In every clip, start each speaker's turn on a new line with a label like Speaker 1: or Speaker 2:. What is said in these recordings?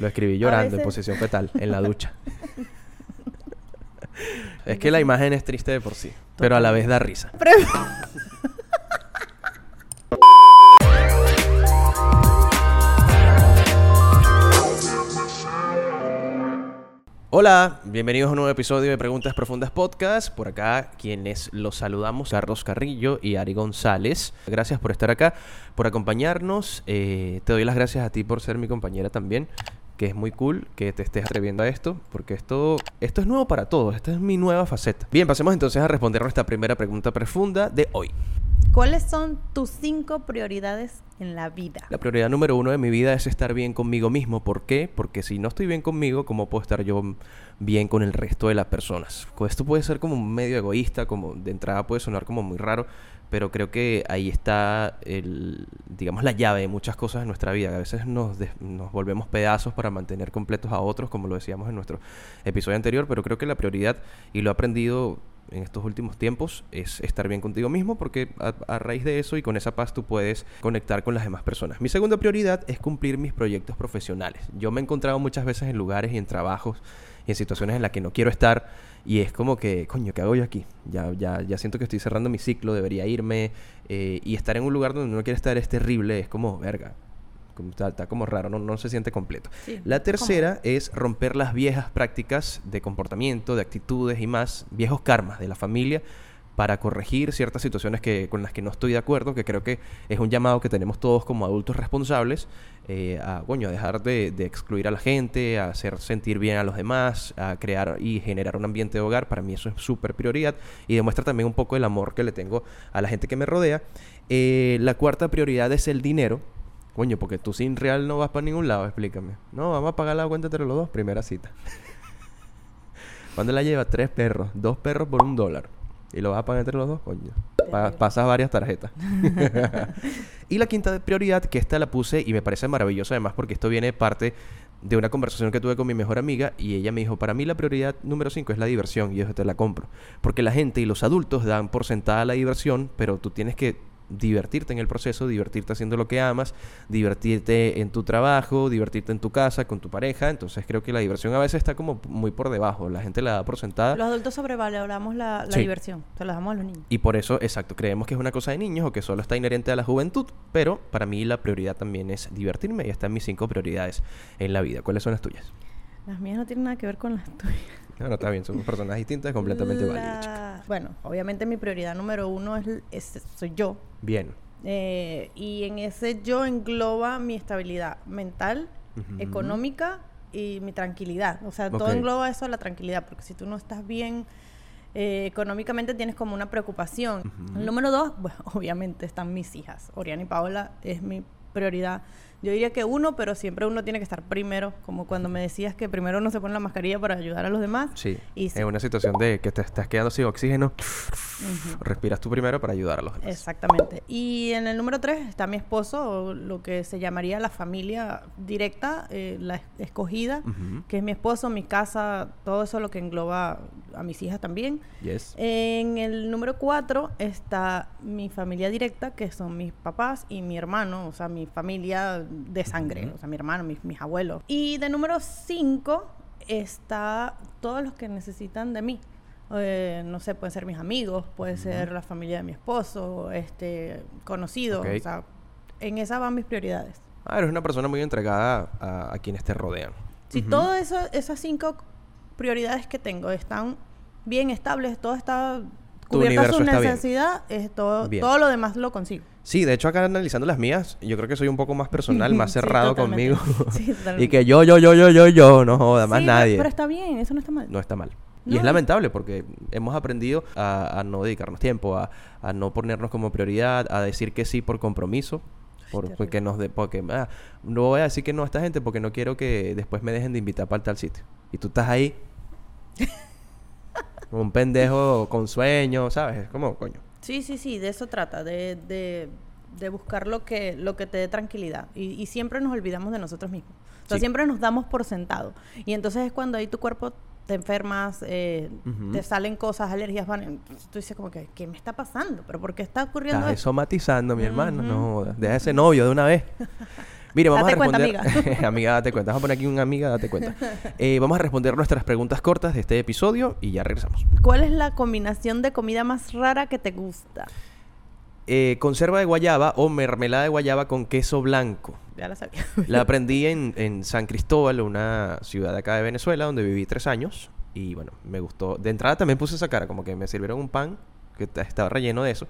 Speaker 1: Lo escribí llorando en posición fetal, en la ducha. es que la imagen es triste de por sí, pero a la vez da risa.
Speaker 2: Pre-
Speaker 1: Hola, bienvenidos a un nuevo episodio de Preguntas Profundas Podcast. Por acá, quienes los saludamos, Carlos Carrillo y Ari González. Gracias por estar acá, por acompañarnos. Eh, te doy las gracias a ti por ser mi compañera también, que es muy cool que te estés atreviendo a esto, porque esto, esto es nuevo para todos. Esta es mi nueva faceta. Bien, pasemos entonces a responder nuestra primera pregunta profunda de hoy.
Speaker 2: ¿Cuáles son tus cinco prioridades en la vida?
Speaker 1: La prioridad número uno de mi vida es estar bien conmigo mismo. ¿Por qué? Porque si no estoy bien conmigo, ¿cómo puedo estar yo bien con el resto de las personas? Esto puede ser como medio egoísta, como de entrada puede sonar como muy raro, pero creo que ahí está el, digamos, la llave de muchas cosas en nuestra vida. A veces nos, nos volvemos pedazos para mantener completos a otros, como lo decíamos en nuestro episodio anterior, pero creo que la prioridad, y lo he aprendido en estos últimos tiempos es estar bien contigo mismo porque a, raíz de eso y con esa paz tú puedes conectar con las demás personas. Mi segunda prioridad es cumplir mis proyectos profesionales. Yo me he encontrado muchas veces en lugares y en trabajos y en situaciones en las que no quiero estar y es como que, coño, ¿qué hago yo aquí? Ya, ya, ya siento que estoy cerrando mi ciclo, debería irme eh, y estar en un lugar donde no quiero estar es terrible, es como, verga. Como Está, está como raro, no, no se siente completo.
Speaker 2: Sí,
Speaker 1: La tercera es romper las viejas prácticas de comportamiento, de actitudes y más, viejos karmas de la familia para corregir ciertas situaciones que, con las que no estoy de acuerdo, que creo que es un llamado que tenemos todos como adultos responsables, eh, a, coño, a dejar de, de excluir a la gente, a hacer sentir bien a los demás, a crear y generar un ambiente de hogar. Para mí eso es súper prioridad y demuestra también un poco el amor que le tengo a la gente que me rodea. Eh, la cuarta prioridad es el dinero. Coño, porque tú sin real no vas para ningún lado, explícame. No, vamos a pagar la cuenta entre los dos, primera cita. ¿Cuándo la lleva? Tres perros. Dos perros por un dólar. ¿Y lo vas a pagar entre los dos? Coño. Pa- pasas varias tarjetas. y la quinta prioridad, que esta la puse y me parece maravillosa además porque esto viene parte de una conversación que tuve con mi mejor amiga y ella me dijo, para mí la prioridad número 5 es la diversión y yo te la compro. Porque la gente y los adultos dan por sentada la diversión, pero tú tienes que divertirte en el proceso, divertirte haciendo lo que amas, divertirte en tu trabajo, divertirte en tu casa, con tu pareja. Entonces creo que la diversión a veces está como muy por debajo. La gente la da por sentada.
Speaker 2: Los adultos sobrevaloramos la, la
Speaker 1: Sí.
Speaker 2: diversión. Se la damos a los niños.
Speaker 1: Y por eso, exacto, creemos que es una cosa de niños o que solo está inherente a la juventud, pero para mí la prioridad también es divertirme y están mis cinco prioridades en la vida. ¿Cuáles son las tuyas?
Speaker 2: Las mías no tienen nada que ver con las tuyas.
Speaker 1: No, no, está bien, somos personas distintas, completamente válidas.
Speaker 2: Bueno, obviamente mi prioridad número uno es, es- soy yo.
Speaker 1: Bien.
Speaker 2: Eh, y en ese yo engloba mi estabilidad mental, económica y mi tranquilidad. O sea, todo engloba eso, la tranquilidad, porque si tú no estás bien eh, económicamente tienes como una preocupación. Número dos, bueno, obviamente están mis hijas. Oriana y Paola es mi prioridad. Yo diría que uno, pero siempre uno tiene que estar primero, como cuando me decías que primero uno se pone la mascarilla para ayudar a los demás.
Speaker 1: Sí.
Speaker 2: Y sí.
Speaker 1: En una situación de que te estás quedando sin oxígeno, respiras tú primero para ayudar a los demás.
Speaker 2: Exactamente. Y en el número tres está mi esposo, o lo que se llamaría la familia directa, eh, la es- escogida, que es mi esposo, mi casa, todo eso lo que engloba a mis hijas también.
Speaker 1: Yes.
Speaker 2: En el número cuatro está mi familia directa, que son mis papás y mi hermano, o sea, mi familia de sangre,
Speaker 1: Ujú.
Speaker 2: o sea, mi hermano, mis, mis abuelos. Y de número cinco está todos los que necesitan de mí. Eh, no sé, pueden ser mis amigos, puede ser la familia de mi esposo, este, conocidos,
Speaker 1: Ok.
Speaker 2: o sea, en esas van mis prioridades.
Speaker 1: Ah, eres una persona muy entregada a, a quienes te rodean.
Speaker 2: Si
Speaker 1: Ujú.
Speaker 2: todas esas cinco prioridades que tengo están bien estables, todo está
Speaker 1: Tu
Speaker 2: cubierta
Speaker 1: universo
Speaker 2: su
Speaker 1: está bien.
Speaker 2: necesidad, es todo,
Speaker 1: Bien.
Speaker 2: todo lo demás lo consigo.
Speaker 1: Sí, de hecho acá analizando las mías, yo creo que soy un poco más personal, más cerrado conmigo.
Speaker 2: Sí,
Speaker 1: y que yo, yo, yo, yo, yo, yo, no joda, más
Speaker 2: Sí,
Speaker 1: nadie.
Speaker 2: Pero, está bien, eso no está mal.
Speaker 1: No está mal. Y es lamentable porque hemos aprendido a, a no dedicarnos tiempo, a, a no ponernos como prioridad, a decir que sí por compromiso. Por, porque nos de, porque ah, no voy a decir que no a esta gente porque no quiero que después me dejen de invitar para tal sitio. Y tú estás ahí un pendejo con sueño, ¿sabes? Es como, coño.
Speaker 2: Sí, sí, sí, de eso trata, de, de, de buscar lo que, lo que te dé tranquilidad. Y, y siempre nos olvidamos de nosotros mismos. O sea,
Speaker 1: Sí.
Speaker 2: siempre nos damos por sentado. Y entonces es cuando ahí tu cuerpo te enfermas, eh,
Speaker 1: Ujú.
Speaker 2: te salen cosas, alergias, van, entonces tú dices como que, ¿qué me está pasando? ¿Pero por qué está ocurriendo
Speaker 1: Estás
Speaker 2: esto?
Speaker 1: somatizando, mi hermano. No
Speaker 2: Ujú.
Speaker 1: jodas. Deja ese novio de una vez. Mire, vamos
Speaker 2: Date
Speaker 1: a
Speaker 2: cuenta,
Speaker 1: responder. amiga. date cuenta. Vamos a poner aquí un amiga, date cuenta. Eh, vamos a responder nuestras preguntas cortas de este episodio y ya regresamos.
Speaker 2: ¿Cuál es la combinación de comida más rara que te gusta?
Speaker 1: Eh, conserva de guayaba o mermelada de guayaba con queso blanco.
Speaker 2: Ya la sabía.
Speaker 1: La aprendí en, en San Cristóbal, una ciudad de acá de Venezuela, donde viví tres años. Y bueno, me gustó. De entrada también puse esa cara, como que me sirvieron un pan que ta- estaba relleno de eso.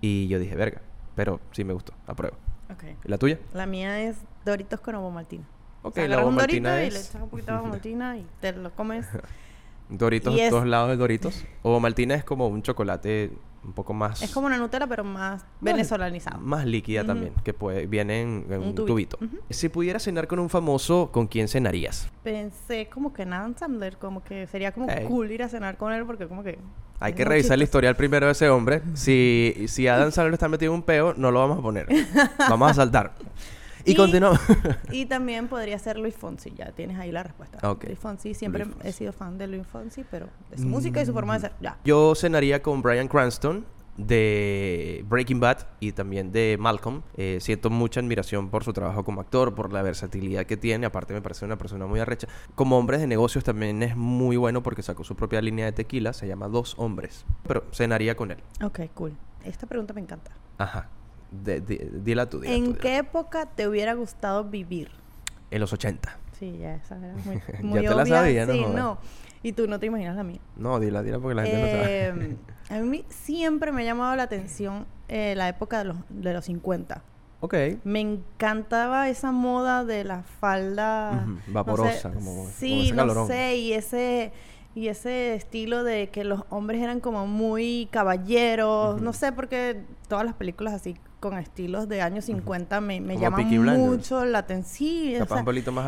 Speaker 1: Y yo dije, verga. Pero sí me gustó, apruebo.
Speaker 2: Ok.
Speaker 1: ¿La tuya?
Speaker 2: La mía es Doritos con ovomaltina.
Speaker 1: Ok,
Speaker 2: O sea,
Speaker 1: la
Speaker 2: agarras un dorito y
Speaker 1: es-
Speaker 2: le echas un poquito de ovomaltina y te lo comes.
Speaker 1: Doritos
Speaker 2: Y es-
Speaker 1: todos lados de Doritos. O Maltina es como un chocolate un poco más...
Speaker 2: es como una Nutella, pero más venezolanizado.
Speaker 1: Más líquida
Speaker 2: Ujú.
Speaker 1: también, que puede, viene en, en
Speaker 2: Un
Speaker 1: un
Speaker 2: tubito.
Speaker 1: tubito.
Speaker 2: Ujú.
Speaker 1: Si pudieras cenar con un famoso, ¿con quién cenarías?
Speaker 2: Pensé como que en Adam Sandler, como que sería como
Speaker 1: Ey.
Speaker 2: cool ir a cenar con él porque como que...
Speaker 1: Hay
Speaker 2: es
Speaker 1: que revisar el
Speaker 2: chistoso.
Speaker 1: historial primero de ese hombre. Si, si Adam Sandler está metido en un peo, no lo vamos a poner. Vamos a saltar. Y,
Speaker 2: Y-
Speaker 1: continuamos.
Speaker 2: Y también podría ser Luis Fonsi, ya tienes ahí la respuesta. Luis Fonsi, siempre
Speaker 1: Luis Fonsi.
Speaker 2: he sido fan de Luis Fonsi, pero de su música y su forma de ser, ya.
Speaker 1: Yo cenaría con Brian Cranston de Breaking Bad y también de Malcolm. Eh, siento mucha admiración por su trabajo como actor, por la versatilidad que tiene. Aparte me parece una persona muy arrecha. Como hombre de negocios también es muy bueno porque sacó su propia línea de tequila. Se llama Dos Hombres. Pero cenaría con él.
Speaker 2: Ok, cool. Esta pregunta me encanta.
Speaker 1: Ajá. De- de- dila tú, dila tú,
Speaker 2: ¿En
Speaker 1: dila
Speaker 2: qué época te hubiera gustado vivir?
Speaker 1: En los 80.
Speaker 2: Sí, ya esa era muy,
Speaker 1: Ya te la
Speaker 2: obvia.
Speaker 1: sabía, ¿no?
Speaker 2: Sí,
Speaker 1: Joder.
Speaker 2: no. Y tú no te imaginas la mía.
Speaker 1: No, dila, dila porque la gente no sabe.
Speaker 2: Eh, a mí siempre me ha llamado la atención eh, la época de los, de los 50.
Speaker 1: ok.
Speaker 2: Me encantaba esa moda de la falda no sé,
Speaker 1: vaporosa, como- como
Speaker 2: sí, no sé, y ese y ese estilo de que los hombres eran como muy caballeros, no sé porque todas las películas así con estilos de años 50 me, me llaman mucho la atención. sí,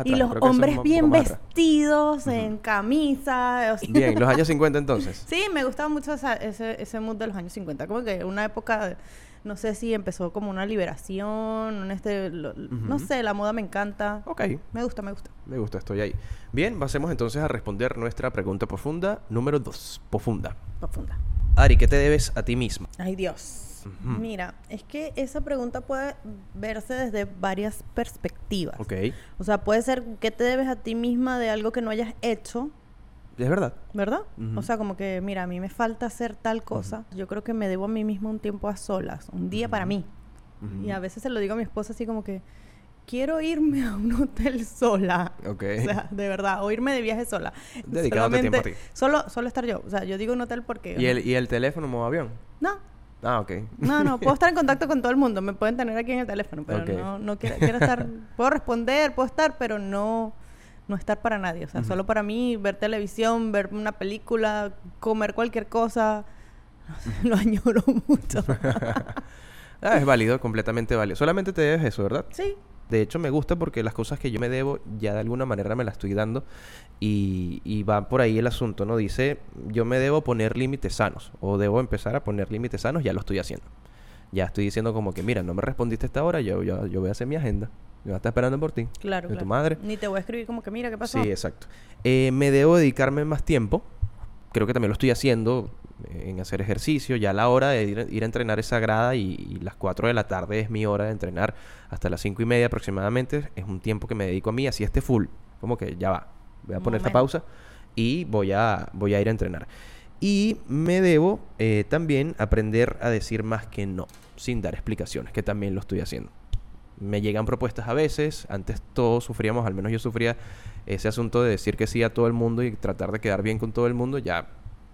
Speaker 2: y los hombres bien
Speaker 1: poco más atrás.
Speaker 2: vestidos, en camisa. o sea,
Speaker 1: Bien, los años 50 entonces.
Speaker 2: Sí, me gustaba mucho esa- ese, ese mood de los años 50. Como que una época, de- no sé si empezó como una liberación, un este, lo- no
Speaker 1: Ujú.
Speaker 2: sé, la moda me encanta.
Speaker 1: Ok.
Speaker 2: Me gusta, me gusta.
Speaker 1: Me gusta, estoy ahí. Bien, pasemos entonces a responder nuestra pregunta profunda número 2. Profunda.
Speaker 2: Profunda.
Speaker 1: Ari, ¿qué te debes a ti misma?
Speaker 2: Ay, Dios. Mira, es que esa pregunta puede verse desde varias perspectivas.
Speaker 1: Ok.
Speaker 2: O sea, puede ser que te debes a ti misma de algo que no hayas hecho,
Speaker 1: Es verdad.
Speaker 2: ¿verdad? O sea, como que, mira, a mí me falta hacer tal cosa. Yo creo que me debo a mí misma un tiempo a solas, un día para mí. Y a veces se lo digo a mi esposa así como que quiero irme a un hotel sola.
Speaker 1: Ok.
Speaker 2: O sea, de verdad, o irme de viaje sola.
Speaker 1: Dedicándote tiempo a ti.
Speaker 2: Solo, solo estar yo. O sea, yo digo un hotel porque...
Speaker 1: ¿Y el, ¿Y el teléfono modo avión?
Speaker 2: No,
Speaker 1: Ah, ok.
Speaker 2: no, no. Puedo estar en contacto con todo el mundo. Me pueden tener aquí en el teléfono, pero no, no quiero, quiero estar... puedo responder, puedo estar, pero no... No estar para nadie, o sea, solo para mí, ver televisión, ver una película, comer cualquier cosa. Lo añoro mucho.
Speaker 1: Ah, es válido, completamente válido. Solamente te debes eso, ¿verdad?
Speaker 2: sí,
Speaker 1: De hecho, me gusta porque las cosas que yo me debo ya de alguna manera me las estoy dando y, y va por ahí el asunto, ¿no? Dice, yo me debo poner límites sanos o debo empezar a poner límites sanos, ya lo estoy haciendo. Ya estoy diciendo como que, mira, no me respondiste a esta hora, yo, yo, yo voy a hacer mi agenda. Yo voy a estar esperando por ti.
Speaker 2: claro.
Speaker 1: De tu madre.
Speaker 2: Ni te voy a escribir como que, mira, ¿qué pasó?
Speaker 1: Sí, exacto. Eh, me debo dedicarme más tiempo. Creo que también lo estoy haciendo en hacer ejercicio. Ya la hora de ir, ir a entrenar es sagrada y, y las 4 de la tarde es mi hora de entrenar hasta las 5 y media aproximadamente. Es un tiempo que me dedico a mí, así esté full. Como que ya va. Voy a poner esta pausa y voy a, voy a ir a entrenar. Y me debo eh, también aprender a decir más que no, sin dar explicaciones, que también lo estoy haciendo. Me llegan propuestas a veces, antes todos sufríamos, al menos yo sufría ese asunto de decir que sí a todo el mundo y tratar de quedar bien con todo el mundo, ya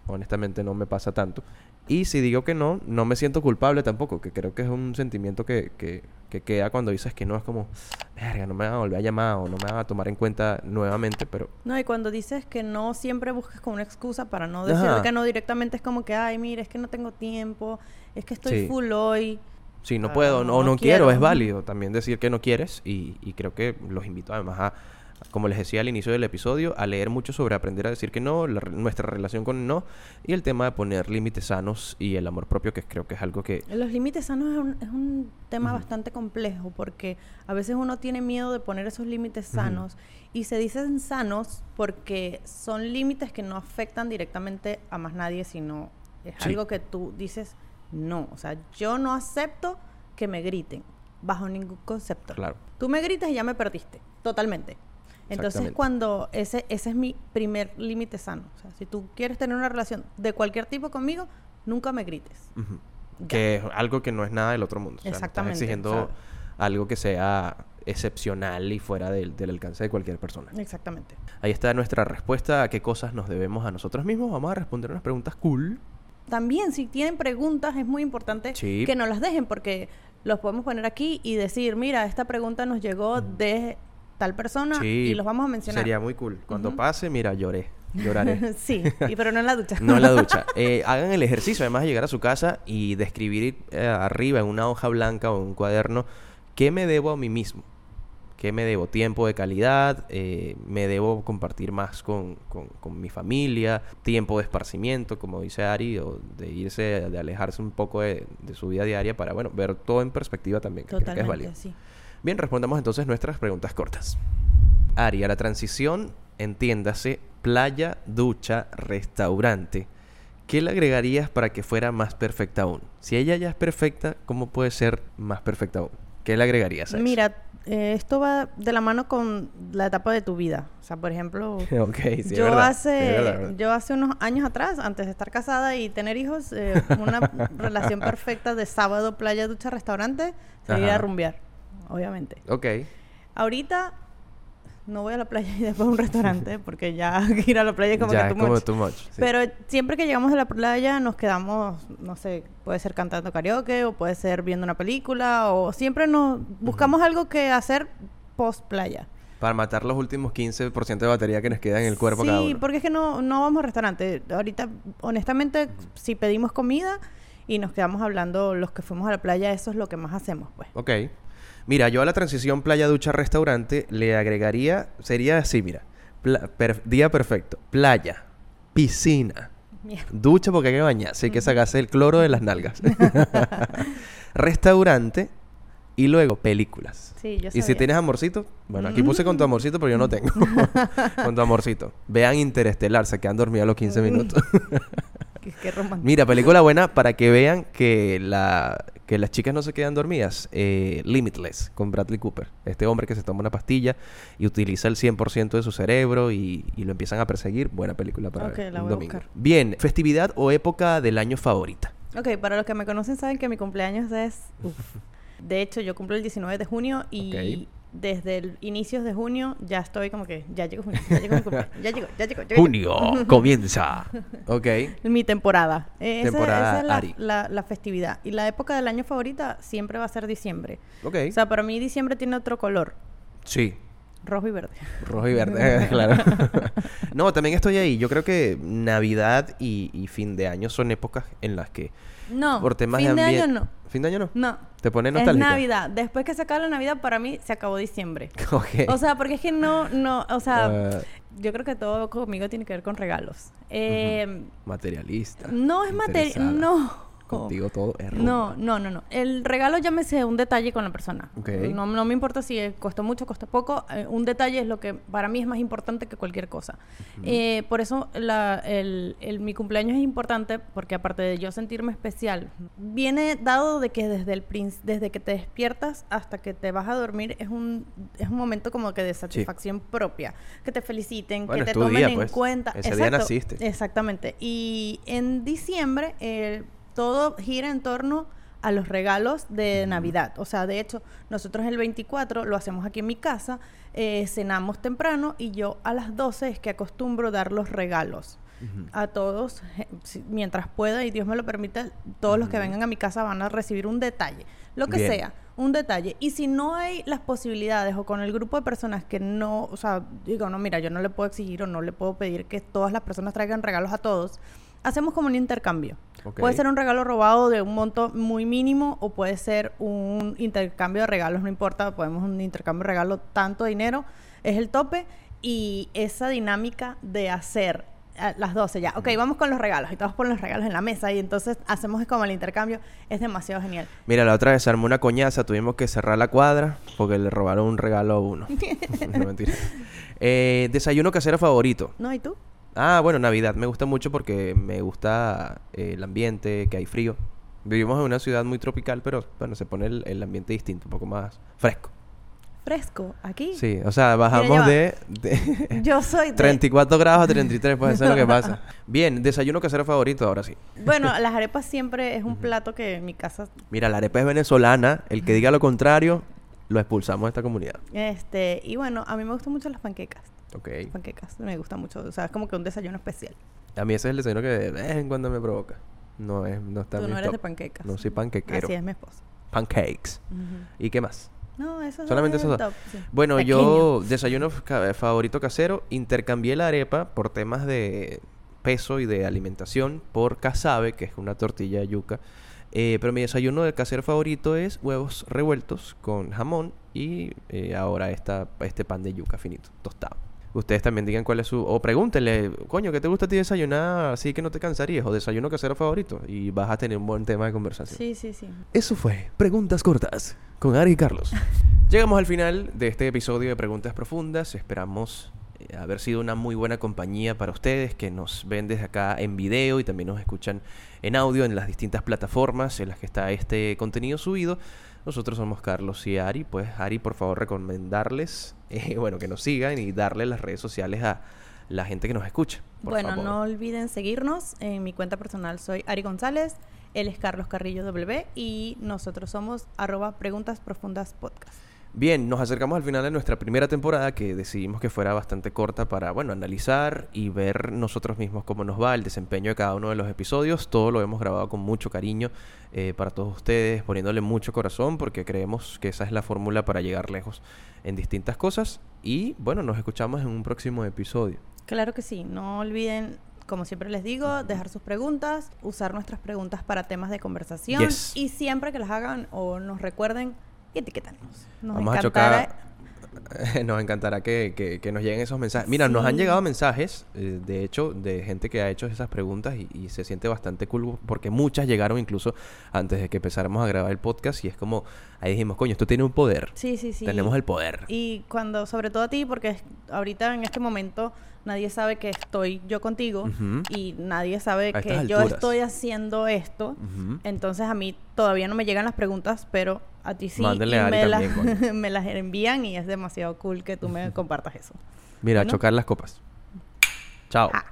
Speaker 1: honestamente no me pasa tanto. Y si digo que no, no me siento culpable tampoco, que creo que es un sentimiento que, que, que queda cuando dices que no, es como, verga, no me van a volver a llamar o no me van a tomar en cuenta nuevamente, pero
Speaker 2: No, y cuando dices que no, siempre buscas como una excusa para no decir
Speaker 1: Ajá.
Speaker 2: que no directamente, es como que, ay, mira, es que no tengo tiempo, es que estoy
Speaker 1: Sí.
Speaker 2: full hoy.
Speaker 1: Si no
Speaker 2: Ah,
Speaker 1: puedo
Speaker 2: no,
Speaker 1: o no,
Speaker 2: no
Speaker 1: quiero,
Speaker 2: quiero.
Speaker 1: es válido también decir que no quieres y, y creo que los invito además a, como les decía al inicio del episodio, a leer mucho sobre aprender a decir que no, la nuestra relación con no y el tema de poner límites sanos y el amor propio que creo que es algo que...
Speaker 2: Los límites sanos es un, es un tema bastante complejo porque a veces uno tiene miedo de poner esos límites sanos y se dicen sanos porque son límites que no afectan directamente a más nadie, sino es
Speaker 1: Sí.
Speaker 2: algo que tú dices, no, o sea, yo no acepto que me griten. bajo ningún concepto.
Speaker 1: Claro.
Speaker 2: Tú me gritas y ya me perdiste, totalmente. Entonces,
Speaker 1: Exactamente.
Speaker 2: cuando ese, ese es mi primer límite sano. O sea, si tú quieres tener una relación de cualquier tipo conmigo, nunca me grites.
Speaker 1: Ujú.
Speaker 2: Ya.
Speaker 1: Que es algo que no es nada del otro mundo. O sea, no estás
Speaker 2: Exactamente,
Speaker 1: exigiendo
Speaker 2: sea-
Speaker 1: algo que sea excepcional y fuera del, del alcance de cualquier persona.
Speaker 2: Exactamente.
Speaker 1: Ahí está nuestra respuesta a qué cosas nos debemos a nosotros mismos. Vamos a responder unas preguntas cool.
Speaker 2: También, si tienen preguntas, es muy importante
Speaker 1: Sí.
Speaker 2: que nos las dejen porque los podemos poner aquí y decir, mira, esta pregunta nos llegó de tal persona
Speaker 1: Sí,
Speaker 2: y los vamos a mencionar.
Speaker 1: Sería muy cool. Cuando pase, mira, lloré. Lloraré.
Speaker 2: sí, y- pero no en la ducha.
Speaker 1: No en la ducha. Eh, hagan el ejercicio, además de llegar a su casa y de escribir eh, arriba en una hoja blanca o en un cuaderno qué me debo a mí mismo. ¿Qué me debo? Tiempo de calidad, eh, me debo compartir más con, con- con mi familia, tiempo de esparcimiento, como dice Ari, o de irse, de alejarse un poco de, de su vida diaria para, bueno, ver todo en perspectiva también, que creo que es
Speaker 2: sí.
Speaker 1: Bien, respondamos entonces nuestras preguntas cortas. Ari, a la transición, entiéndase, playa, ducha, restaurante. ¿Qué le agregarías para que fuera más perfecta aún? Si ella ya es perfecta, ¿cómo puede ser más perfecta aún? ¿Qué le agregarías a eso?
Speaker 2: Mira, eh, esto va de la mano con la etapa de tu vida. O sea, por ejemplo,
Speaker 1: ok, sí, es
Speaker 2: yo
Speaker 1: verdad,
Speaker 2: hace
Speaker 1: verdad,
Speaker 2: yo hace unos años atrás, antes de estar casada y tener hijos, eh, una relación perfecta de sábado, playa, ducha, restaurante, sería
Speaker 1: Ajá.
Speaker 2: rumbear, obviamente.
Speaker 1: Ok,
Speaker 2: Ahorita no voy a la playa y después a un restaurante porque ya ir a la playa es como
Speaker 1: ya
Speaker 2: que too
Speaker 1: como
Speaker 2: much.
Speaker 1: too much. sí.
Speaker 2: Pero siempre que llegamos a la playa nos quedamos, no sé, puede ser cantando karaoke o puede ser viendo una película o siempre nos buscamos algo que hacer post playa.
Speaker 1: Para matar los últimos 15% de batería que nos queda en el cuerpo
Speaker 2: sí,
Speaker 1: cada uno.
Speaker 2: porque es que no, no vamos a restaurante. Ahorita, honestamente, si pedimos comida y nos quedamos hablando los que fuimos a la playa, eso es lo que más hacemos, pues.
Speaker 1: Ok. Mira, yo a la transición playa, ducha, restaurante le agregaría, sería así, mira, per- día perfecto, playa, piscina, ducha porque hay que bañarse, hay que sacarse el cloro de las nalgas, restaurante y luego películas.
Speaker 2: Sí, yo
Speaker 1: Y si
Speaker 2: sabía.
Speaker 1: tienes amorcito, bueno, aquí puse con tu amorcito, pero yo no tengo. con tu amorcito. Vean Interestelar, se quedan dormidos a los 15 minutos.
Speaker 2: Qué, qué romántico.
Speaker 1: Mira, película buena para que vean que, la, que las chicas no se quedan dormidas. Eh, Limitless, con Bradley Cooper. Este hombre que se toma una pastilla y utiliza el 100% de su cerebro y, y lo empiezan a perseguir. Buena película para
Speaker 2: Ok,
Speaker 1: ver
Speaker 2: la
Speaker 1: un
Speaker 2: voy a
Speaker 1: domingo.
Speaker 2: buscar.
Speaker 1: Bien, festividad o época del año favorita.
Speaker 2: Ok, para los que me conocen saben que mi cumpleaños es... uf. De hecho, yo cumplo el 19 de junio y. desde el inicios de junio ya estoy como que ya llegó junio, ya llegó mi cumpleaños, ya llegó, ya llegó. ya llegó.
Speaker 1: Junio, comienza. Ok.
Speaker 2: Mi temporada. Eh, esa-
Speaker 1: Temporada
Speaker 2: esa es la,
Speaker 1: Ari.
Speaker 2: la- la festividad. Y la época del año favorita siempre va a ser diciembre.
Speaker 1: Ok.
Speaker 2: O sea, para mí diciembre tiene otro color,
Speaker 1: sí.
Speaker 2: Rojo y verde.
Speaker 1: Rojo y verde, claro. no, también estoy ahí. Yo creo que Navidad y, y fin de año son épocas en las que
Speaker 2: No,
Speaker 1: por temas
Speaker 2: fin de,
Speaker 1: de
Speaker 2: año no.
Speaker 1: ¿Fin de año no?
Speaker 2: No.
Speaker 1: ¿Te pone
Speaker 2: Es
Speaker 1: nostálgica?
Speaker 2: Navidad. Después que se acaba la Navidad, para mí se acabó diciembre. O sea, porque es que no, no, o sea,
Speaker 1: Ah.
Speaker 2: yo creo que todo conmigo tiene que ver con regalos. Eh,
Speaker 1: Materialista.
Speaker 2: No es material, no.
Speaker 1: Contigo todo es
Speaker 2: No,
Speaker 1: rumba.
Speaker 2: no, no, no. El regalo llámese un detalle con la persona. No, no me importa si eh, costó mucho, costó poco. eh, un detalle es lo que para mí es más importante que cualquier cosa. Eh, por eso la- el, el- mi cumpleaños es importante porque aparte de yo sentirme especial, viene dado de que desde el desde que te despiertas hasta que te vas a dormir es un es un momento como que de satisfacción propia, que te feliciten,
Speaker 1: Bueno,
Speaker 2: que te tomen
Speaker 1: día,
Speaker 2: en
Speaker 1: pues.
Speaker 2: cuenta.
Speaker 1: Ese día naciste.
Speaker 2: Exactamente. Y en diciembre eh, todo gira en torno a los regalos de Navidad. O sea, de hecho, nosotros el 24 lo hacemos aquí en mi casa, eh, cenamos temprano y yo a las 12 es que acostumbro dar los regalos. A todos, mientras pueda y Dios me lo permita, todos los que vengan a mi casa van a recibir un detalle, lo que
Speaker 1: Bien.
Speaker 2: sea, un detalle. Y si no hay las posibilidades o con el grupo de personas que no, o sea, digo, no, mira, yo no le puedo exigir o no le puedo pedir que todas las personas traigan regalos a todos, hacemos como un intercambio. Puede ser un regalo robado de un monto muy mínimo o puede ser un intercambio de regalos, no importa, podemos un intercambio de regalo, tanto dinero es el tope y esa dinámica de hacer a las 12 ya, ok, vamos con los regalos y todos ponen los regalos en la mesa y entonces hacemos como el intercambio, es demasiado genial.
Speaker 1: Mira, la otra vez se armó una coñaza, tuvimos que cerrar la cuadra porque le robaron un regalo a uno. no, mentira. Eh, desayuno casero favorito.
Speaker 2: ¿No? ¿Y tú?
Speaker 1: Ah, bueno, Navidad. Me gusta mucho porque me gusta eh, el ambiente, que hay frío. Vivimos en una ciudad muy tropical, pero bueno, se pone el, el ambiente distinto, un poco más fresco.
Speaker 2: Fresco, aquí.
Speaker 1: Sí, o sea, bajamos de, de
Speaker 2: Yo soy de...
Speaker 1: 34 grados a 33, pues eso es lo que pasa. Bien, desayuno casero favorito, ahora sí.
Speaker 2: Bueno, las arepas siempre es un plato que en mi casa,
Speaker 1: Mira, la arepa es venezolana, el que diga lo contrario, lo expulsamos de esta comunidad.
Speaker 2: este, y bueno, a mí me gustan mucho las panquecas.
Speaker 1: Ok.
Speaker 2: Panquecas, me gusta mucho, o sea, es como que un desayuno especial.
Speaker 1: A mí ese es el desayuno que de vez en cuando me provoca. No es, no está
Speaker 2: Tú no eres de
Speaker 1: top.
Speaker 2: panquecas.
Speaker 1: No soy panquequero.
Speaker 2: Así es mi esposo.
Speaker 1: Pancakes. ¿Y qué más?
Speaker 2: No, eso
Speaker 1: Solamente
Speaker 2: es
Speaker 1: esos dos.
Speaker 2: sí.
Speaker 1: Bueno,
Speaker 2: Pequeño.
Speaker 1: yo desayuno favorito casero, intercambié la arepa por temas de peso y de alimentación por casabe, que es una tortilla de yuca. Eh, pero mi desayuno de casero favorito es huevos revueltos con jamón y eh, ahora esta, este pan de yuca finito, tostado. Ustedes también digan cuál es su... O pregúntenle, coño, ¿qué te gusta a ti desayunar así que no te cansarías? O desayuno casero favorito. Y vas a tener un buen tema de conversación.
Speaker 2: Sí, sí, sí.
Speaker 1: Eso fue Preguntas Cortas con Ari y Carlos. Llegamos al final de este episodio de Preguntas Profundas. Esperamos eh, haber sido una muy buena compañía para ustedes que nos ven desde acá en video y también nos escuchan en audio en las distintas plataformas en las que está este contenido subido. Nosotros somos Carlos y Ari. Pues Ari, por favor, recomendarles, eh, bueno, que nos sigan y darle las redes sociales a la gente que nos escucha. por
Speaker 2: bueno,
Speaker 1: favor.
Speaker 2: no olviden seguirnos. En mi cuenta personal soy Ari González, él es Carlos Carrillo W y nosotros somos arroba preguntas profundas podcast.
Speaker 1: Bien, nos acercamos al final de nuestra primera temporada que decidimos que fuera bastante corta para, bueno, analizar y ver nosotros mismos cómo nos va el desempeño de cada uno de los episodios. Todo lo hemos grabado con mucho cariño eh, para todos ustedes, poniéndole mucho corazón porque creemos que esa es la fórmula para llegar lejos en distintas cosas. Y bueno, nos escuchamos en un próximo episodio.
Speaker 2: Claro que sí, no olviden, como siempre les digo, dejar sus preguntas, usar nuestras preguntas para temas de conversación
Speaker 1: Yes.
Speaker 2: y siempre que las hagan o nos recuerden, Nos
Speaker 1: Vamos a chocar. Nos encantará que, que- que nos lleguen esos mensajes. Mira, nos han llegado mensajes, eh, de hecho, de gente que ha hecho esas preguntas y, y se siente bastante cool porque muchas llegaron incluso antes de que empezáramos a grabar el podcast y es como, ahí dijimos, coño, esto tiene un poder.
Speaker 2: Sí, sí, sí.
Speaker 1: Tenemos el poder.
Speaker 2: Y cuando, sobre todo a ti, porque es- ahorita en este momento nadie sabe que estoy yo contigo y nadie sabe
Speaker 1: A
Speaker 2: que yo estoy haciendo esto. Entonces a mí todavía no me llegan las preguntas, pero a ti sí. Y
Speaker 1: a
Speaker 2: me,
Speaker 1: también, coño.
Speaker 2: me las envían y es demasiado cool que tú me compartas eso.
Speaker 1: Mira, chocar las copas. Chao.
Speaker 2: Ah.